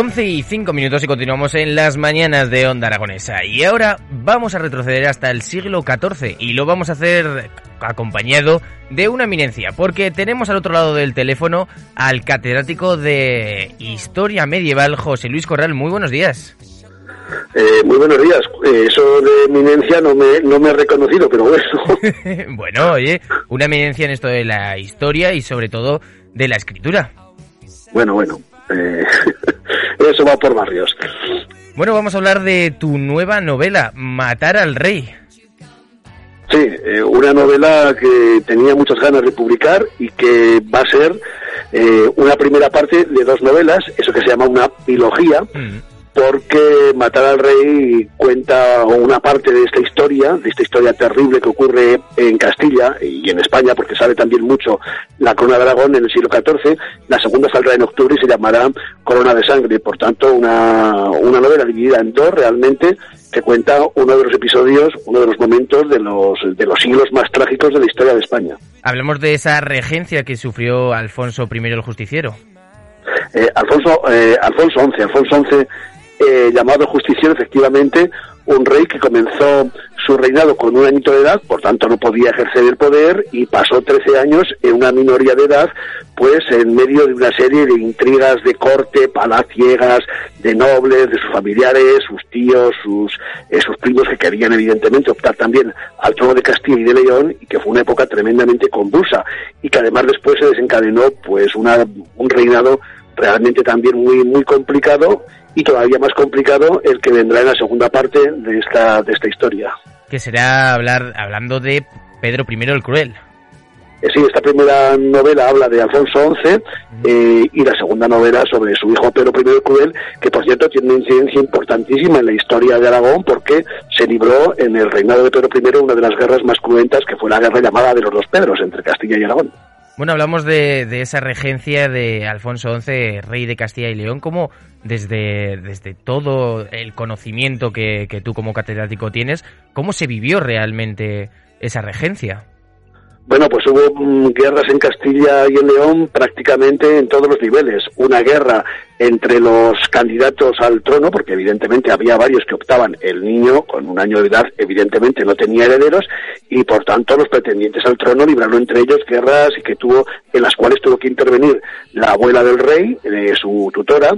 11 y 5 minutos y continuamos en las mañanas de Onda Aragonesa. Y ahora vamos a retroceder hasta el siglo XIV y lo vamos a hacer acompañado de una eminencia, porque tenemos al otro lado del teléfono al catedrático de Historia Medieval, José Luis Corral. Muy buenos días. Eh, muy buenos días. Eh, eso de eminencia no me, no me he reconocido, pero bueno. bueno, oye, una eminencia en esto de la historia y sobre todo de la escritura. Bueno, bueno. Eh, eso va por barrios. Bueno, vamos a hablar de tu nueva novela, Matar al Rey. Sí, eh, una novela que tenía muchas ganas de publicar y que va a ser eh, una primera parte de dos novelas, eso que se llama una trilogía. Mm porque Matar al Rey cuenta una parte de esta historia, de esta historia terrible que ocurre en Castilla y en España, porque sabe también mucho la Corona de Aragón en el siglo XIV. La segunda saldrá en octubre y se llamará Corona de Sangre. Por tanto, una, una novela dividida en dos realmente que cuenta uno de los episodios, uno de los momentos de los, de los siglos más trágicos de la historia de España. Hablemos de esa regencia que sufrió Alfonso I el Justiciero. Eh, Alfonso, eh, Alfonso XI, Alfonso XI eh, llamado justiciero, efectivamente, un rey que comenzó su reinado con un añito de edad, por tanto no podía ejercer el poder y pasó 13 años en una minoría de edad, pues en medio de una serie de intrigas de corte, palaciegas, de nobles, de sus familiares, sus tíos, sus, eh, sus primos que querían evidentemente optar también al trono de Castilla y de León y que fue una época tremendamente convulsa y que además después se desencadenó pues una, un reinado realmente también muy muy complicado y todavía más complicado el que vendrá en la segunda parte de esta, de esta historia. Que será hablar, hablando de Pedro I el Cruel. Eh, sí, esta primera novela habla de Alfonso XI eh, y la segunda novela sobre su hijo Pedro I el Cruel, que por cierto tiene una incidencia importantísima en la historia de Aragón porque se libró en el reinado de Pedro I una de las guerras más cruentas que fue la guerra llamada de los dos Pedros entre Castilla y Aragón. Bueno, hablamos de, esa regencia de Alfonso XI, rey de Castilla y León, como desde, desde todo el conocimiento que, que tú como catedrático tienes, ¿cómo se vivió realmente esa regencia? Bueno, pues hubo guerras en Castilla y en León prácticamente en todos los niveles. Una guerra entre los candidatos al trono, porque evidentemente había varios que optaban. El niño, con un año de edad, evidentemente no tenía herederos y por tanto los pretendientes al trono libraron entre ellos guerras y que tuvo, en las cuales tuvo que intervenir la abuela del rey, eh, su tutora,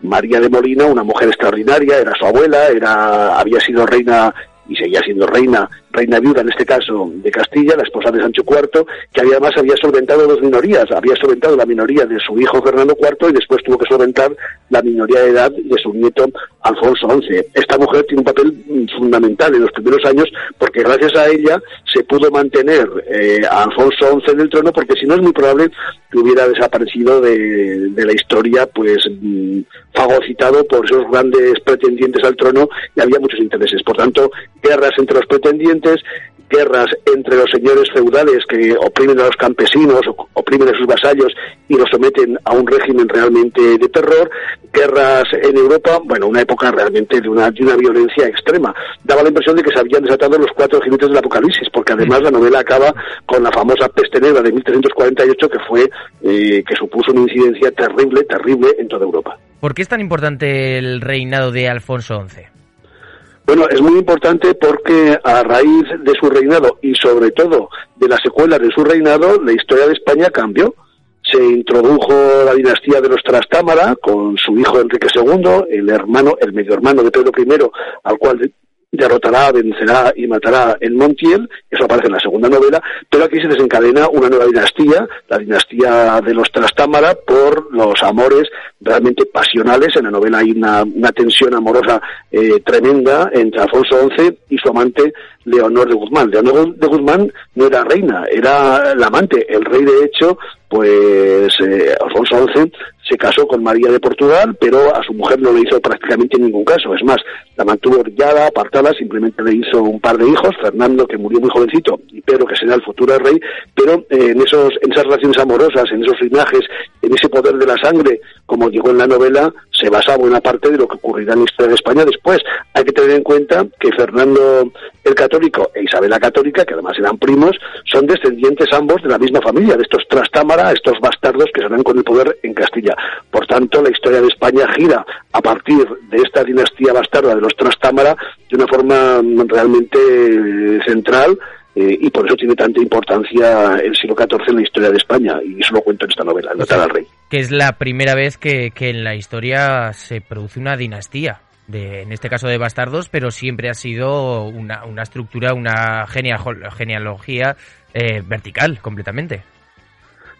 María de Molina, una mujer extraordinaria, era su abuela, era, había sido reina y seguía siendo reina, reina viuda en este caso de Castilla, la esposa de Sancho IV, que además había solventado dos minorías, había solventado la minoría de su hijo Fernando IV y después tuvo que solventar la minoría de edad de su nieto Alfonso XI. Esta mujer tiene un papel fundamental en los primeros años porque gracias a ella se pudo mantener eh, a Alfonso XI en el trono porque si no es muy probable que hubiera desaparecido de, la historia pues mm, fagocitado por esos grandes pretendientes al trono y había muchos intereses. Por tanto, guerras entre los pretendientes, guerras entre los señores feudales que oprimen a los campesinos, oprimen a sus vasallos y los someten a un régimen realmente de terror, guerras en Europa, bueno, una época realmente de una, de una violencia extrema. Daba la impresión de que se habían desatado los cuatro jinetes del apocalipsis, porque además la novela acaba con la famosa peste negra de 1348 que fue, eh, que supuso una incidencia terrible, terrible en toda Europa. ¿Por qué es tan importante el reinado de Alfonso XI? Bueno, es muy importante porque a raíz de su reinado y sobre todo de las secuelas de su reinado, la historia de España cambió. Se introdujo la dinastía de los Trastámara con su hijo Enrique II, el hermano, el medio hermano de Pedro I, al cual derrotará, vencerá y matará en Montiel, eso aparece en la segunda novela, pero aquí se desencadena una nueva dinastía, la dinastía de los Trastámara, por los amores realmente pasionales. En la novela hay una, tensión amorosa eh, tremenda entre Alfonso XI y su amante Leonor de Guzmán. Leonor de Guzmán no era reina, era la amante. El rey, de hecho, pues eh, Alfonso XI se casó con María de Portugal, pero a su mujer no le hizo prácticamente ningún caso. Es más, la mantuvo brillada, apartada, simplemente le hizo un par de hijos, Fernando, que murió muy jovencito, y Pedro, que será el futuro rey, pero eh, en, esos, en esas relaciones amorosas, en esos linajes, en ese poder de la sangre, como digo en la novela, se basa buena parte de lo que ocurrirá en la historia de España después. Hay que tener en cuenta que Fernando el Católico e Isabel la Católica, que además eran primos, son descendientes ambos de la misma familia, de estos Trastámara, estos bastardos que serán con el poder en Castilla. Por tanto, la historia de España gira a partir de esta dinastía bastarda de los Trastámara de una forma realmente eh, central eh, y por eso tiene tanta importancia el siglo XIV en la historia de España, y eso lo cuento en esta novela, el al Rey. Que es la primera vez que, en la historia se produce una dinastía, de, en este caso de bastardos, pero siempre ha sido una, una estructura, una genealogía eh, vertical completamente.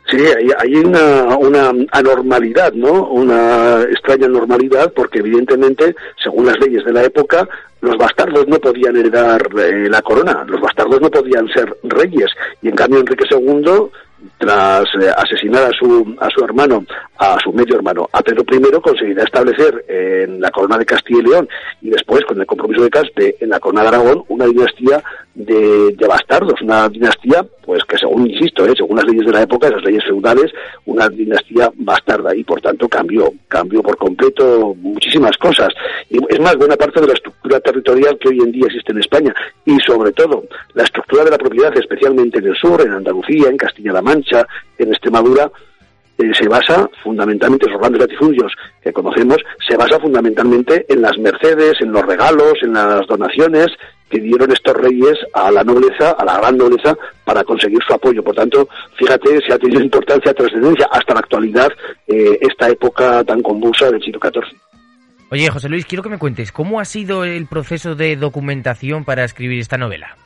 Sí, hay, una, una, anormalidad, ¿no? Una extraña normalidad, porque evidentemente, según las leyes de la época, los bastardos no podían heredar eh, la corona, los bastardos no podían ser reyes, y en cambio Enrique II tras eh, asesinar a su, a su hermano, a su medio hermano, a Pedro I, conseguirá establecer en la corona de Castilla y León y después, con el compromiso de Caspe, en la corona de Aragón, una dinastía de, bastardos, una dinastía, pues que según, insisto, eh, según las leyes de la época, las leyes feudales, una dinastía bastarda y por tanto cambió, cambió por completo muchísimas cosas. Y es más, buena parte de la estructura territorial que hoy en día existe en España y sobre todo la estructura de la propiedad, especialmente en el sur, en Andalucía, en Castilla-La Mancha, en Extremadura, eh, se basa fundamentalmente, esos grandes latifundios que conocemos, se basa fundamentalmente en las mercedes, en los regalos, en las donaciones que dieron estos reyes a la nobleza, a la gran nobleza, para conseguir su apoyo. Por tanto, fíjate, se ha tenido importancia, trascendencia hasta la actualidad, eh, esta época tan convulsa del siglo XIV. Oye, José Luis, quiero que me cuentes, ¿cómo ha sido el proceso de documentación para escribir esta novela?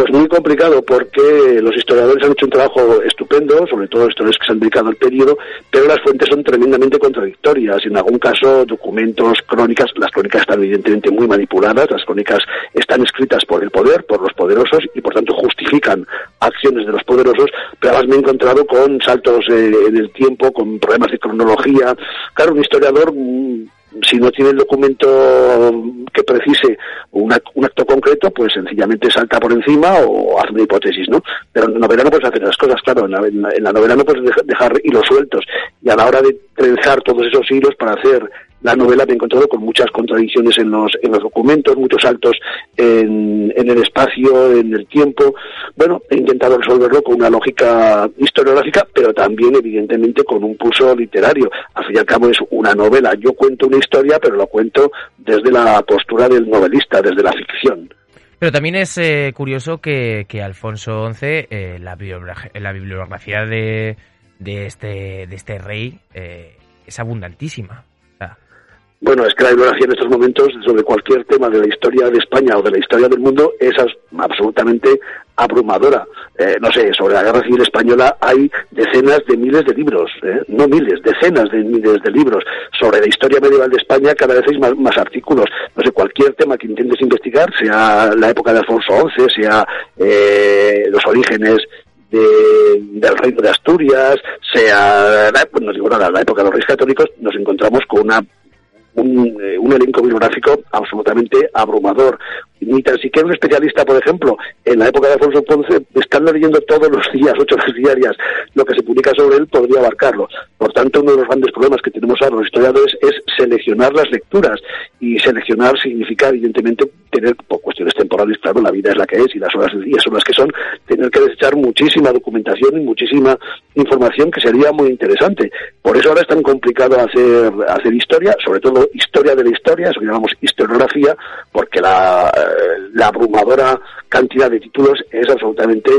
Pues muy complicado porque los historiadores han hecho un trabajo estupendo, sobre todo historiadores que se han dedicado al periodo, pero las fuentes son tremendamente contradictorias. En algún caso, documentos, crónicas, las crónicas están evidentemente muy manipuladas, las crónicas están escritas por el poder, por los poderosos y por tanto justifican acciones de los poderosos, pero además me he encontrado con saltos eh, en el tiempo, con problemas de cronología. Claro, un historiador mm, si no tiene el documento que precise un acto concreto, pues sencillamente salta por encima o hace una hipótesis, ¿no? Pero en la novela no puedes hacer las cosas, claro, en la, novela no puedes dejar hilos sueltos. Y a la hora de trenzar todos esos hilos para hacer la novela me he encontrado con muchas contradicciones en los, en los documentos, muchos saltos en, en, el espacio, en el tiempo. Bueno, he intentado resolverlo con una lógica historiográfica, pero también, evidentemente, con un pulso literario. Al fin y al cabo es una novela. Yo cuento una historia, pero lo cuento desde la postura del novelista, desde la ficción. Pero también es eh, curioso que, que, Alfonso XI, eh, la, bibliografía, la bibliografía de, de, este, de este rey, eh, es abundantísima. Bueno, es que la bibliografía en estos momentos sobre cualquier tema de la historia de España o de la historia del mundo es absolutamente abrumadora. Eh, no sé, sobre la Guerra Civil Española hay decenas de miles de libros, ¿eh? no miles, decenas de miles de libros. Sobre la historia medieval de España cada vez hay más, artículos. No sé, cualquier tema que intentes investigar, sea la época de Alfonso XI, sea eh, los orígenes del reino de Asturias, sea, pues no digo nada, la época de los reyes católicos, nos encontramos con una eh, un, elenco bibliográfico absolutamente abrumador. Ni tan siquiera un especialista, por ejemplo, en la época de Alfonso Ponce, estando leyendo todos los días, ocho horas diarias, lo que se publica sobre él, podría abarcarlo. Por tanto, uno de los grandes problemas que tenemos ahora los historiadores es seleccionar las lecturas. Y seleccionar significa, evidentemente, tener, por cuestiones temporales, claro, la vida es la que es y las horas del día son las que son, tener que desechar muchísima documentación y muchísima información que sería muy interesante. Por eso ahora es tan complicado hacer, hacer historia, sobre todo historia de la historia, eso que llamamos historiografía, porque la, la abrumadora cantidad de títulos es absolutamente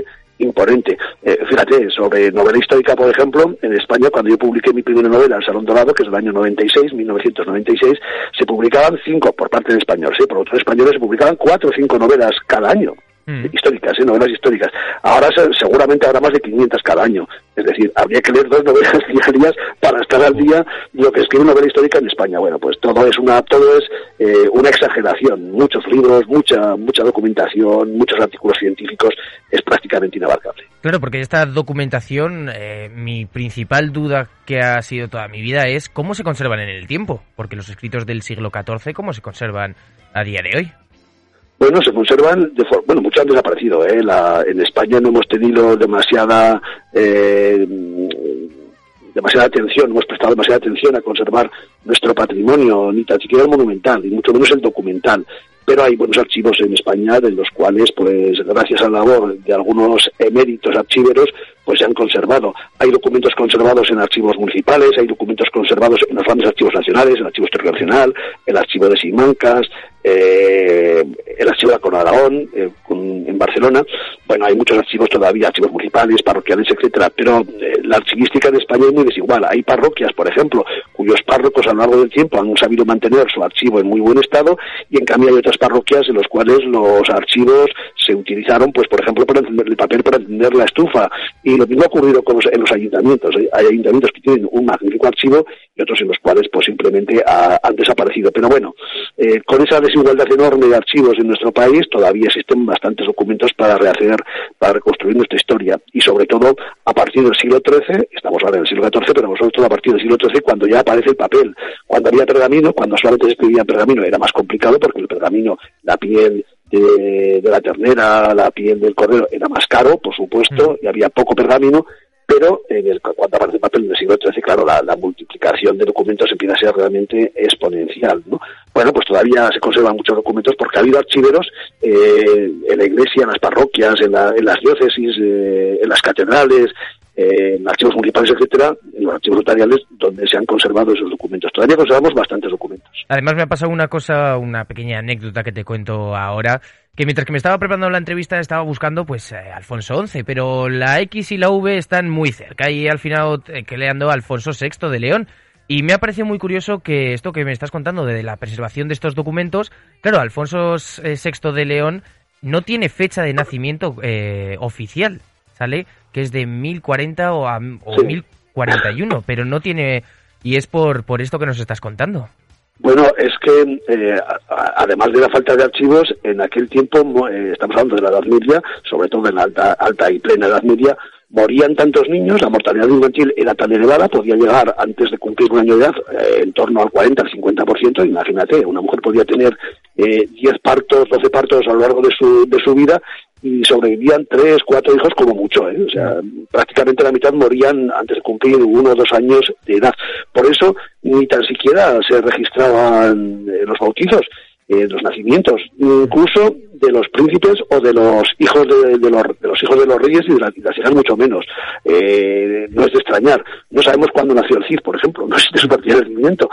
imponente. Eh, fíjate, sobre novela histórica, por ejemplo, en España, cuando yo publiqué mi primera novela, El Salón Dorado, que es del año 96, 1996, se publicaban cinco, por parte de españoles, ¿sí? por otros españoles se publicaban cuatro o cinco novelas cada año. Mm. históricas, ¿eh? novelas históricas. Ahora seguramente habrá más de 500 cada año. Es decir, habría que leer dos novelas diarias para estar al día de lo que escribe una novela histórica en España. Bueno, pues todo es una todo es eh, una exageración. Muchos libros, mucha mucha documentación, muchos artículos científicos es prácticamente inabarcable. Claro, porque esta documentación, eh, mi principal duda que ha sido toda mi vida es cómo se conservan en el tiempo, porque los escritos del siglo XIV, ¿cómo se conservan a día de hoy? Bueno, se conservan, de bueno, muchos han desaparecido. ¿eh? La, en España no hemos tenido demasiada eh, demasiada atención, hemos prestado demasiada atención a conservar nuestro patrimonio, ni tan siquiera el monumental, ni mucho menos el documental. Pero hay buenos archivos en España de los cuales, pues, gracias a la labor de algunos eméritos archiveros, pues se han conservado. Hay documentos conservados en archivos municipales, hay documentos conservados en los grandes archivos nacionales, el Archivo Histórico Nacional, el Archivo de Simancas, eh, el archivo de Conadaón eh, en Barcelona. Bueno, hay muchos archivos todavía, archivos municipales, parroquiales, etcétera, pero eh, la archivística de España es muy desigual. Hay parroquias, por ejemplo, cuyos párrocos a lo largo del tiempo han sabido mantener su archivo en muy buen estado y en cambio hay otras parroquias en las cuales los archivos se utilizaron, pues por ejemplo, para encender el papel para encender la estufa. Y lo mismo ha ocurrido con los, en los ayuntamientos. Hay ayuntamientos que tienen un magnífico archivo y otros en los cuales pues simplemente han desaparecido. Pero bueno, con esa desigualdad enorme de archivos en nuestro país, todavía existen bastantes documentos para rehacer, para reconstruir nuestra historia. Y sobre todo, a partir del siglo XIII, estamos ahora en el siglo XIV, pero sobre todo a partir del siglo XIII, cuando ya aparece el papel. Cuando había pergamino, cuando solamente se escribía pergamino, era más complicado porque el pergamino, la piel de, la ternera, la piel del cordero, era más caro, por supuesto, mm. y había poco pergamino, pero en el, cuando aparece el papel en el siglo XIII, claro, la, multiplicación de documentos empieza a ser realmente exponencial. ¿no? Bueno, pues todavía se conservan muchos documentos porque ha habido archiveros eh, en la iglesia, en las parroquias, en, las diócesis, eh, en las catedrales, eh, en archivos municipales, etcétera, en los archivos notariales, donde se han conservado esos documentos. Todavía conservamos bastantes documentos. Además, me ha pasado una cosa, una pequeña anécdota que te cuento ahora que mientras que me estaba preparando la entrevista estaba buscando pues eh, Alfonso XI, pero la X y la V están muy cerca y al final eh, que leando Alfonso VI de León. Y me ha parecido muy curioso que esto que me estás contando de la preservación de estos documentos, claro, Alfonso VI eh, de León no tiene fecha de nacimiento oficial, ¿sale? Que es de 1040 o, a, o 1041, pero no tiene... Y es por, por esto que nos estás contando. Bueno, es que eh, además de la falta de archivos, en aquel tiempo, eh, estamos hablando de la Edad Media, sobre todo en la alta, alta y plena Edad Media, morían tantos niños, la mortalidad infantil era tan elevada, podía llegar antes de cumplir un año de edad eh, en torno al 40, al 50%, imagínate, una mujer podía tener eh, 10 partos, 12 partos a lo largo de su, de su vida y sobrevivían tres, cuatro hijos como mucho, ¿eh? o sea, prácticamente la mitad morían antes de cumplir uno o dos años de edad. Por eso ni tan siquiera se registraban eh, los bautizos, eh, los nacimientos, incluso de los príncipes o de los hijos de, los, hijos de los reyes y de, las hijas mucho menos. Eh, no es de extrañar. No sabemos cuándo nació el Cid, por ejemplo, no existe su partida de nacimiento.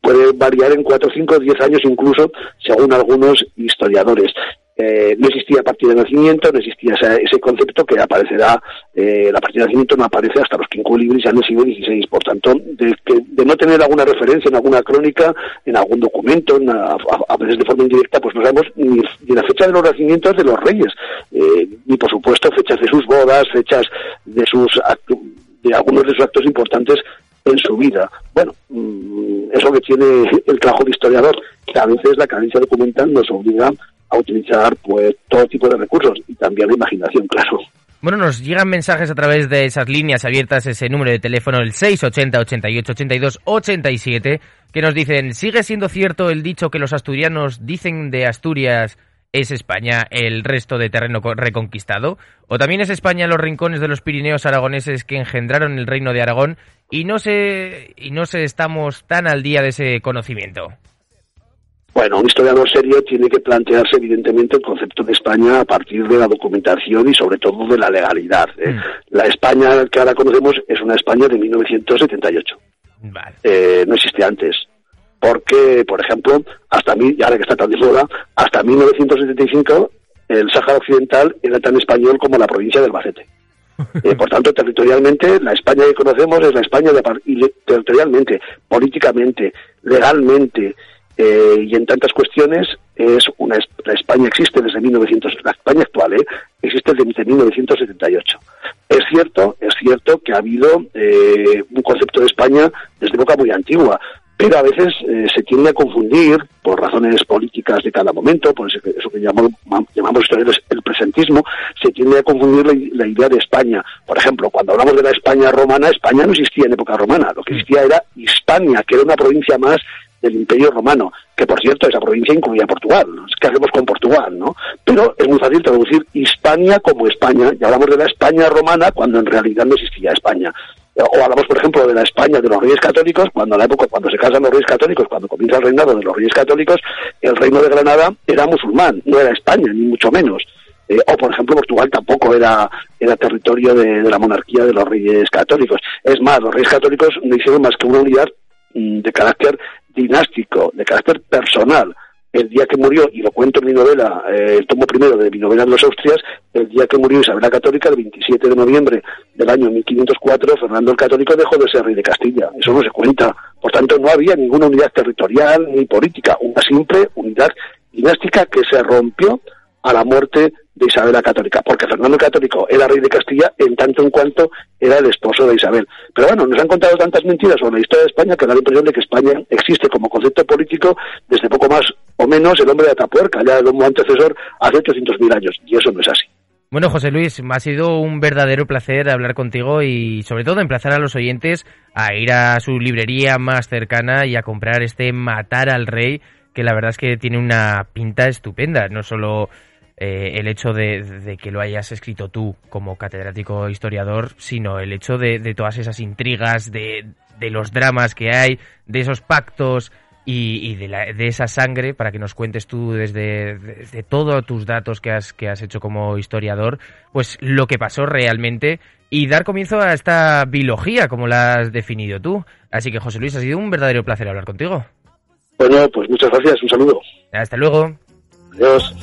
Puede variar en cuatro, cinco, diez años incluso, según algunos historiadores. Eh, no existía partida de nacimiento, no existía ese, concepto que aparecerá, eh, la partida de nacimiento no aparece hasta los cinco libros ya en el siglo XVI. Por tanto, de, no tener alguna referencia en alguna crónica, en algún documento, a, veces de forma indirecta, pues no sabemos ni, la fecha de los nacimientos de los reyes, eh, ni por supuesto fechas de sus bodas, fechas de sus de algunos de sus actos importantes en su vida. Bueno, mm, eso que tiene el trabajo de historiador, que a veces la cadencia documental nos obliga a utilizar pues todo tipo de recursos y también la imaginación, claro. Bueno, nos llegan mensajes a través de esas líneas abiertas, ese número de teléfono, el 680 88 82 87, que nos dicen, ¿sigue siendo cierto el dicho que los asturianos dicen de Asturias es España el resto de terreno reconquistado? ¿O también es España los rincones de los Pirineos aragoneses que engendraron el reino de Aragón y no se, y no se estamos tan al día de ese conocimiento? Bueno, un historiador serio tiene que plantearse evidentemente el concepto de España a partir de la documentación y sobre todo de la legalidad. ¿eh? Mm. La España que ahora conocemos es una España de 1978. Eh, no existe antes. Porque, por ejemplo, hasta mí, ahora que está tan de hasta 1975 el Sáhara Occidental era tan español como la provincia del Albacete. Eh, por tanto, territorialmente, la España que conocemos es la España de, territorialmente, políticamente, legalmente eh, y en tantas cuestiones es una la España existe desde 1900 la España actual ¿eh? existe desde 1978 es cierto es cierto que ha habido eh, un concepto de España desde época muy antigua pero a veces eh, se tiende a confundir por razones políticas de cada momento, por eso, que llamamos, llamamos el presentismo, se tiende a confundir la, idea de España. Por ejemplo, cuando hablamos de la España romana, España no existía en época romana, lo que existía era Hispania, que era una provincia más del Imperio Romano, que por cierto esa provincia incluía Portugal, ¿qué hacemos con Portugal? ¿no? Pero es muy fácil traducir Hispania como España, y hablamos de la España romana cuando en realidad no existía España o hablamos, por ejemplo, de la España de los reyes católicos, cuando a la época, cuando se casan los reyes católicos, cuando comienza el reinado de los reyes católicos, el reino de Granada era musulmán, no era España, ni mucho menos. Eh, o, por ejemplo, Portugal tampoco era, era territorio de, la monarquía de los reyes católicos. Es más, los reyes católicos no hicieron más que una unidad mm, de carácter dinástico, de carácter personal el día que murió, y lo cuento en mi novela, eh, el tomo primero de mi novela de los Austrias, el día que murió Isabel la Católica, el 27 de noviembre del año 1504, Fernando el Católico dejó de ser rey de Castilla. Eso no se cuenta. Por tanto, no había ninguna unidad territorial ni política, una simple unidad dinástica que se rompió a la muerte de Isabel la Católica, porque Fernando el Católico era rey de Castilla en tanto en cuanto era el esposo de Isabel. Pero bueno, nos han contado tantas mentiras sobre la historia de España que da la impresión de que España existe como concepto político desde poco más o menos el hombre de Atapuerca, ya hombre antecesor, hace 800.000 años, y eso no es así. Bueno, José Luis, me ha sido un verdadero placer hablar contigo y sobre todo emplazar a los oyentes a ir a su librería más cercana y a comprar este Matar al Rey, que la verdad es que tiene una pinta estupenda, no solo eh, el hecho de, que lo hayas escrito tú como catedrático historiador, sino el hecho de, todas esas intrigas, de, los dramas que hay, de esos pactos y, y de, la, de, esa sangre para que nos cuentes tú desde, desde todos tus datos que has, que has hecho como historiador, pues lo que pasó realmente y dar comienzo a esta biología como la has definido tú. Así que José Luis, ha sido un verdadero placer hablar contigo. Bueno, pues muchas gracias, un saludo. Hasta luego. Adiós.